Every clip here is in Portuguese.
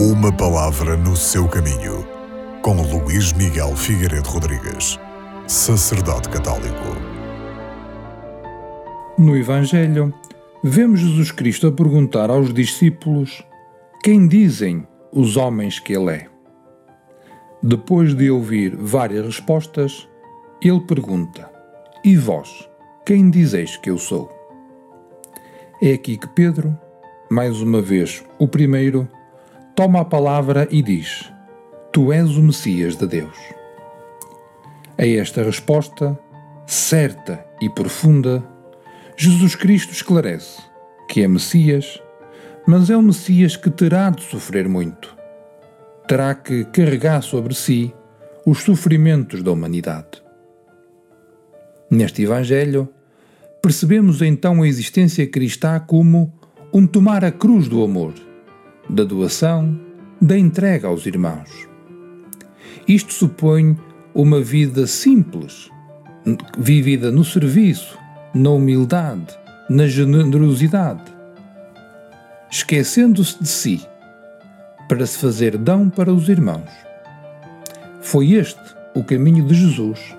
Uma palavra no seu caminho, com Luís Miguel Figueiredo Rodrigues, sacerdote católico. No Evangelho, vemos Jesus Cristo a perguntar aos discípulos: Quem dizem os homens que Ele é? Depois de ouvir várias respostas, ele pergunta: E vós, quem dizeis que eu sou? É aqui que Pedro, mais uma vez o primeiro, toma a palavra e diz: Tu és o Messias de Deus. A esta resposta, certa e profunda, Jesus Cristo esclarece que é Messias, mas é o Messias que terá de sofrer muito. Terá que carregar sobre si os sofrimentos da humanidade. Neste Evangelho, percebemos então a existência cristã como um tomar a cruz do amor da doação, da entrega aos irmãos. Isto supõe uma vida simples, vivida no serviço, na humildade, na generosidade, esquecendo-se de si para se fazer dão para os irmãos. Foi este o caminho de Jesus,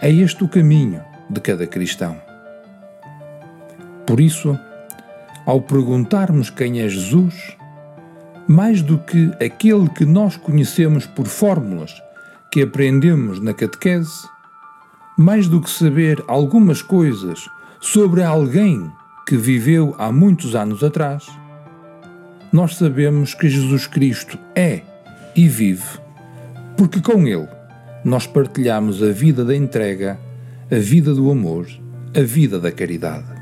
é este o caminho de cada cristão. Por isso, ao perguntarmos quem é Jesus, mais do que aquele que nós conhecemos por fórmulas que aprendemos na catequese, mais do que saber algumas coisas sobre alguém que viveu há muitos anos atrás, nós sabemos que Jesus Cristo é e vive, porque com Ele nós partilhamos a vida da entrega, a vida do amor, a vida da caridade.